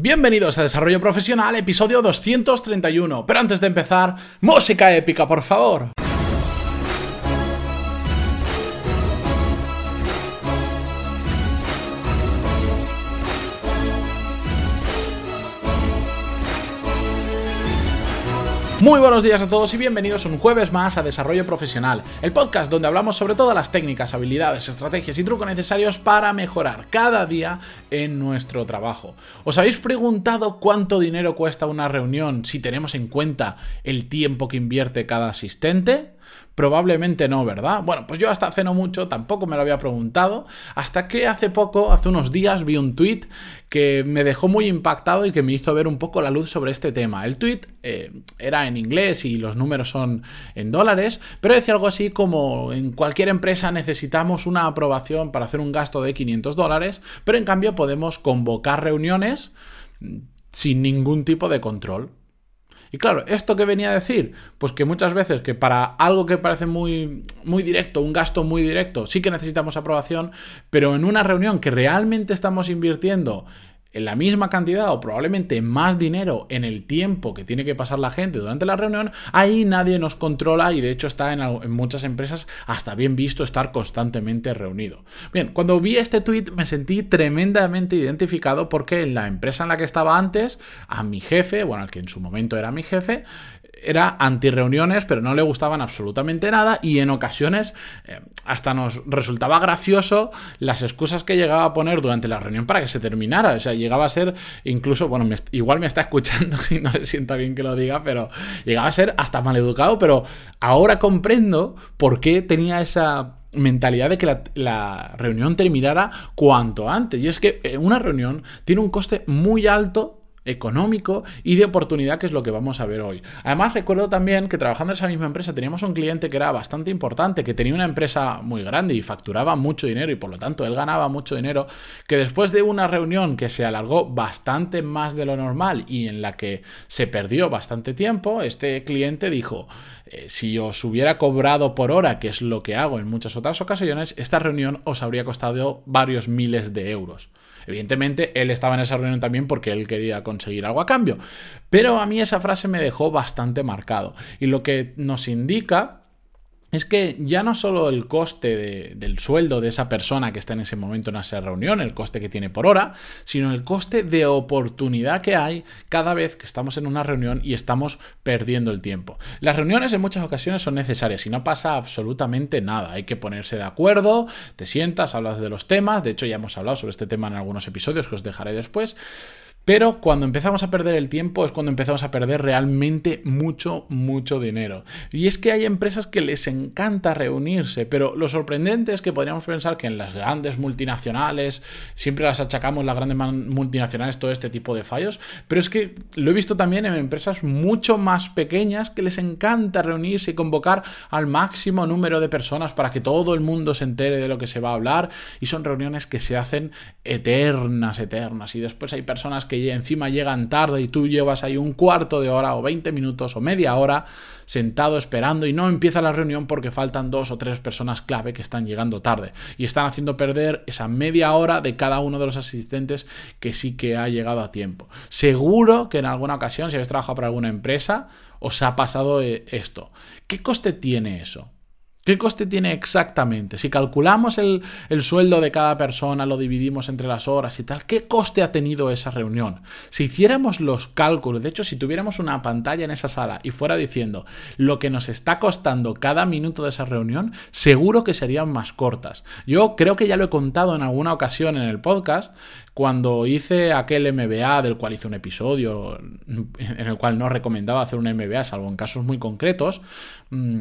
Bienvenidos a Desarrollo Profesional, episodio 231. Pero antes de empezar, música épica, por favor. Muy buenos días a todos y bienvenidos un jueves más a Desarrollo Profesional, el podcast donde hablamos sobre todas las técnicas, habilidades, estrategias y trucos necesarios para mejorar cada día en nuestro trabajo. ¿Os habéis preguntado cuánto dinero cuesta una reunión si tenemos en cuenta el tiempo que invierte cada asistente? Probablemente no, ¿verdad? Bueno, pues yo hasta hace no mucho tampoco me lo había preguntado, hasta que hace poco, hace unos días, vi un tweet que me dejó muy impactado y que me hizo ver un poco la luz sobre este tema. El tweet eh, era en inglés y los números son en dólares, pero decía algo así como en cualquier empresa necesitamos una aprobación para hacer un gasto de 500 dólares, pero en cambio podemos convocar reuniones sin ningún tipo de control. Y claro, ¿esto qué venía a decir? Pues que muchas veces que para algo que parece muy, muy directo, un gasto muy directo, sí que necesitamos aprobación, pero en una reunión que realmente estamos invirtiendo en la misma cantidad o probablemente más dinero en el tiempo que tiene que pasar la gente durante la reunión, ahí nadie nos controla y de hecho está en, muchas empresas hasta bien visto estar constantemente reunido. Bien, cuando vi este tweet me sentí tremendamente identificado porque en la empresa en la que estaba antes, a mi jefe, bueno, al que en su momento era mi jefe, era anti-reuniones, pero no le gustaban absolutamente nada y en ocasiones eh, hasta nos resultaba gracioso las excusas que llegaba a poner durante la reunión para que se terminara. O sea, llegaba a ser incluso, bueno, igual me está escuchando y no le sienta bien que lo diga, pero llegaba a ser hasta maleducado, pero ahora comprendo por qué tenía esa mentalidad de que la, reunión terminara cuanto antes. Y es que eh, una reunión tiene un coste muy alto económico y de oportunidad, que es lo que vamos a ver hoy. Además, recuerdo también que trabajando en esa misma empresa teníamos un cliente que era bastante importante, que tenía una empresa muy grande y facturaba mucho dinero y por lo tanto él ganaba mucho dinero, que después de una reunión que se alargó bastante más de lo normal y en la que se perdió bastante tiempo, este cliente dijo, eh, si os hubiera cobrado por hora, que es lo que hago en muchas otras ocasiones, esta reunión os habría costado varios miles de euros. Evidentemente, él estaba en esa reunión también porque él quería conseguir algo a cambio. Pero a mí esa frase me dejó bastante marcado. Y lo que nos indica es que ya no solo el coste del sueldo de esa persona que está en ese momento en esa reunión, el coste que tiene por hora, sino el coste de oportunidad que hay cada vez que estamos en una reunión y estamos perdiendo el tiempo. Las reuniones en muchas ocasiones son necesarias y no pasa absolutamente nada. Hay que ponerse de acuerdo, te sientas, hablas de los temas, de hecho ya hemos hablado sobre este tema en algunos episodios que os dejaré después. Pero cuando empezamos a perder el tiempo es cuando empezamos a perder realmente mucho, mucho dinero. Y es que hay empresas que les encanta reunirse, pero lo sorprendente es que podríamos pensar que en las grandes multinacionales, siempre las achacamos las grandes multinacionales todo este tipo de fallos, pero es que lo he visto también en empresas mucho más pequeñas que les encanta reunirse y convocar al máximo número de personas para que todo el mundo se entere de lo que se va a hablar y son reuniones que se hacen eternas, eternas y después hay personas que encima llegan tarde y tú llevas ahí un cuarto de hora o 20 minutos o media hora sentado esperando y no empieza la reunión porque faltan dos o tres personas clave que están llegando tarde y están haciendo perder esa media hora de cada uno de los asistentes que sí que ha llegado a tiempo. Seguro que en alguna ocasión, si habéis trabajado para alguna empresa, os ha pasado eh, esto. ¿Qué coste tiene eso? ¿Qué coste tiene exactamente? Si calculamos el, sueldo de cada persona, lo dividimos entre las horas y tal, ¿qué coste ha tenido esa reunión? Si hiciéramos los cálculos, de hecho, si tuviéramos una pantalla en esa sala y fuera diciendo lo que nos está costando cada minuto de esa reunión, seguro que serían más cortas. Yo creo que ya lo he contado en alguna ocasión en el podcast, cuando hice aquel MBA del cual hice un episodio en el cual no recomendaba hacer un MBA, salvo en casos muy concretos. Mm,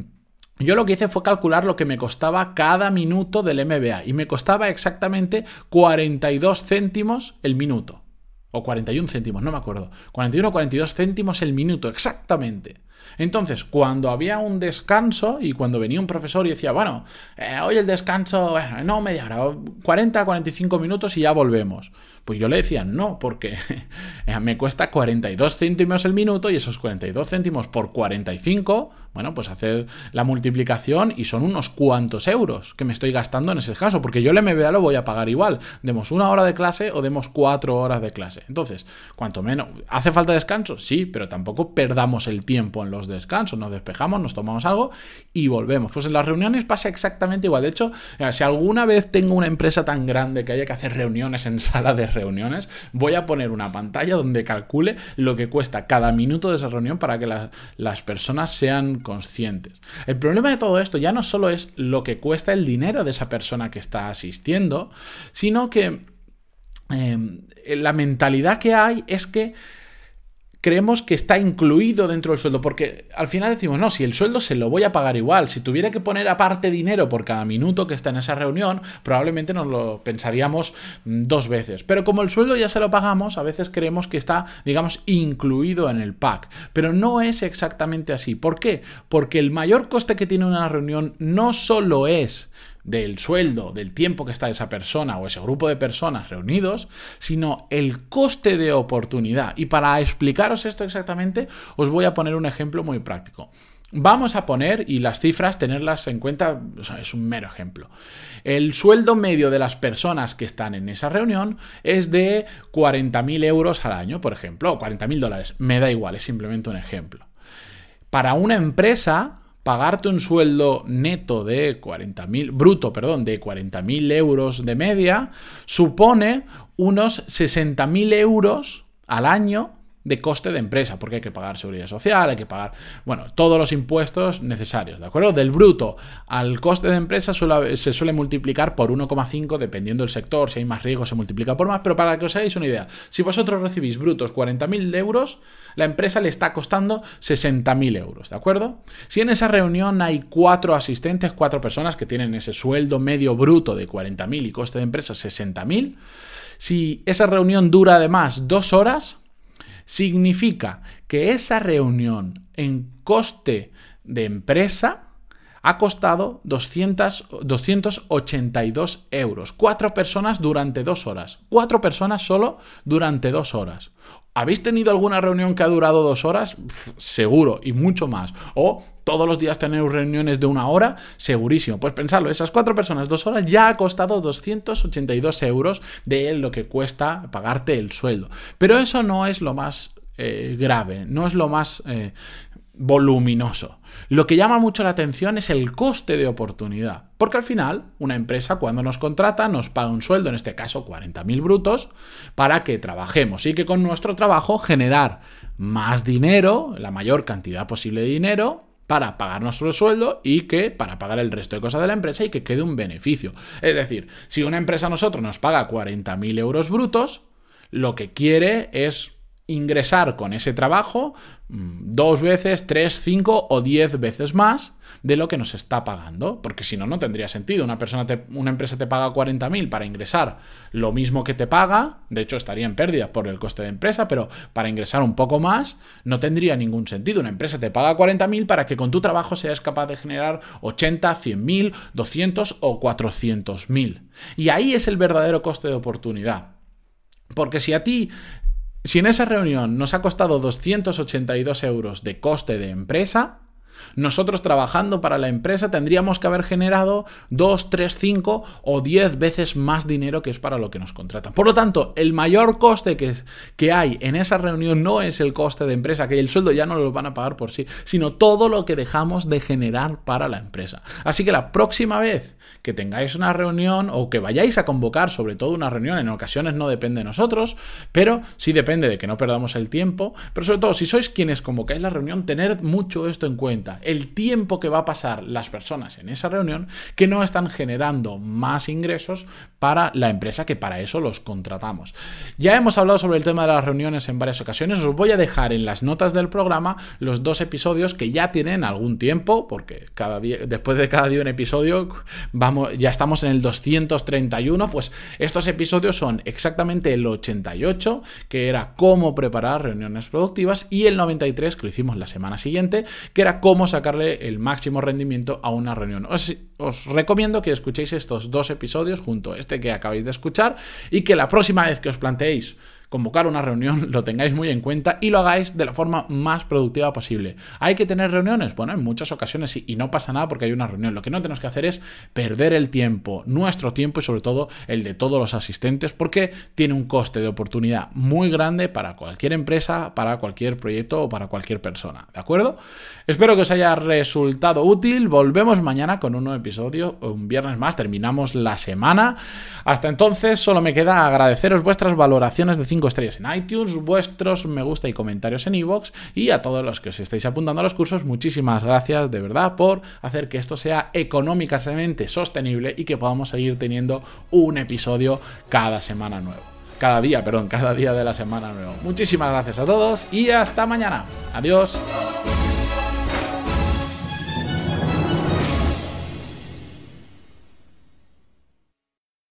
yo lo que hice fue calcular lo que me costaba cada minuto del MBA y me costaba exactamente 42 céntimos el minuto. O 41 céntimos, no me acuerdo. 41 o 42 céntimos el minuto, exactamente. Entonces, cuando había un descanso y cuando venía un profesor y decía, bueno, eh, hoy el descanso, bueno, no media hora, 40, 45 minutos y ya volvemos. Pues yo le decía, no, porque eh, me cuesta 42 céntimos el minuto y esos 42 céntimos por 45, bueno, pues haced la multiplicación y son unos cuantos euros que me estoy gastando en ese caso, porque yo el MBA lo voy a pagar igual, demos una hora de clase o demos cuatro horas de clase. Entonces, cuanto menos, ¿hace falta descanso? Sí, pero tampoco perdamos el tiempo en los descansos, nos despejamos, nos tomamos algo y volvemos. Pues en las reuniones pasa exactamente igual. De hecho, si alguna vez tengo una empresa tan grande que haya que hacer reuniones en sala de reuniones, voy a poner una pantalla donde calcule lo que cuesta cada minuto de esa reunión para que las personas sean conscientes. El problema de todo esto ya no solo es lo que cuesta el dinero de esa persona que está asistiendo, sino que em, la mentalidad que hay es que creemos que está incluido dentro del sueldo, porque al final decimos, no, si el sueldo se lo voy a pagar igual, si tuviera que poner aparte dinero por cada minuto que está en esa reunión, probablemente nos lo pensaríamos mm, dos veces. Pero como el sueldo ya se lo pagamos, a veces creemos que está, digamos, incluido en el pack. Pero no es exactamente así. ¿Por qué? Porque el mayor coste que tiene una reunión no solo es del sueldo, del tiempo que está esa persona o ese grupo de personas reunidos, sino el coste de oportunidad. Y para explicaros esto exactamente, os voy a poner un ejemplo muy práctico. Vamos a poner, y las cifras, tenerlas en cuenta, es un mero ejemplo. El sueldo medio de las personas que están en esa reunión es de 40.000 euros al año, por ejemplo, o 40.000 dólares. Me da igual, es simplemente un ejemplo. Para una empresa, pagarte un sueldo neto de 40.000, bruto, perdón, de 40.000 euros de media, supone unos 60.000 euros al año de coste de empresa, porque hay que pagar seguridad social, hay que pagar, bueno, todos los impuestos necesarios, ¿de acuerdo? Del bruto al coste de empresa se suele multiplicar por 1,5 dependiendo del sector, si hay más riesgo se multiplica por más, pero para que os hagáis una idea, si vosotros recibís brutos 40.000 euros, la empresa le está costando 60.000 euros, ¿de acuerdo? Si en esa reunión hay cuatro asistentes, cuatro personas que tienen ese sueldo medio bruto de 40.000 y coste de empresa 60.000, si esa reunión dura además dos horas, significa que esa reunión en coste de empresa ha costado 200, 282 euros. Cuatro personas durante dos horas. Cuatro personas solo durante dos horas. ¿Habéis tenido alguna reunión que ha durado dos horas? seguro, y mucho más. O todos los días tener reuniones de una hora, segurísimo. Pues pensarlo, esas cuatro personas, dos horas, ya ha costado 282 euros de lo que cuesta pagarte el sueldo. Pero eso no es lo más eh, grave, no es lo más eh, voluminoso. Lo que llama mucho la atención es el coste de oportunidad, porque al final una empresa cuando nos contrata nos paga un sueldo, en este caso 40.000 brutos, para que trabajemos y que con nuestro trabajo generar más dinero, la mayor cantidad posible de dinero, para pagar nuestro sueldo y que para pagar el resto de cosas de la empresa y que quede un beneficio. Es decir, si una empresa a nosotros nos paga 40.000 euros brutos, lo que quiere es ingresar con ese trabajo mm, dos veces, tres, cinco o diez veces más de lo que nos está pagando, porque si no, no tendría sentido. Una, persona una empresa te paga 40.000 para ingresar lo mismo que te paga, de hecho estaría en pérdida por el coste de empresa, pero para ingresar un poco más no tendría ningún sentido. Una empresa te paga 40.000 para que con tu trabajo seas capaz de generar 80, 100.000, 200 o 400.000. Y ahí es el verdadero coste de oportunidad. Porque si a ti si en esa reunión nos ha costado 282 euros de coste de empresa, nosotros trabajando para la empresa tendríamos que haber generado 2, 3, 5 o 10 veces más dinero que es para lo que nos contratan. Por lo tanto, el mayor coste que, que hay en esa reunión no es el coste de empresa, que el sueldo ya no lo van a pagar por sí, sino todo lo que dejamos de generar para la empresa. Así que la próxima vez que tengáis una reunión o que vayáis a convocar, sobre todo una reunión, en ocasiones no depende de nosotros, pero sí depende de que no perdamos el tiempo, pero sobre todo si sois quienes convocáis la reunión, tener mucho esto en cuenta el tiempo que va a pasar las personas en esa reunión, que no están generando más ingresos para la empresa que para eso los contratamos. Ya hemos hablado sobre el tema de las reuniones en varias ocasiones, os voy a dejar en las notas del programa los dos episodios que ya tienen algún tiempo, porque cada día, después de cada día un episodio, vamos, ya estamos en el 231, pues estos episodios son exactamente el 88, que era cómo preparar reuniones productivas, y el 93, que lo hicimos la semana siguiente, que era cómo sacarle el máximo rendimiento a una reunión. Os, recomiendo que escuchéis estos dos episodios junto a este que acabáis de escuchar y que la próxima vez que os planteéis convocar una reunión, lo tengáis muy en cuenta y lo hagáis de la forma más productiva posible. ¿Hay que tener reuniones? Bueno, en muchas ocasiones sí, y no pasa nada porque hay una reunión. Lo que no tenemos que hacer es perder el tiempo, nuestro tiempo y sobre todo el de todos los asistentes, porque tiene un coste de oportunidad muy grande para cualquier empresa, para cualquier proyecto o para cualquier persona. ¿De acuerdo? Espero que os haya resultado útil. Volvemos mañana con un nuevo episodio, un viernes más, terminamos la semana. Hasta entonces, solo me queda agradeceros vuestras valoraciones de 5 estrellas en iTunes, vuestros me gusta y comentarios en iVoox y a todos los que os estáis apuntando a los cursos, muchísimas gracias de verdad por hacer que esto sea económicamente sostenible y que podamos seguir teniendo un episodio cada semana nuevo. Cada día, perdón, cada día de la semana nuevo. Muchísimas gracias a todos y hasta mañana. Adiós.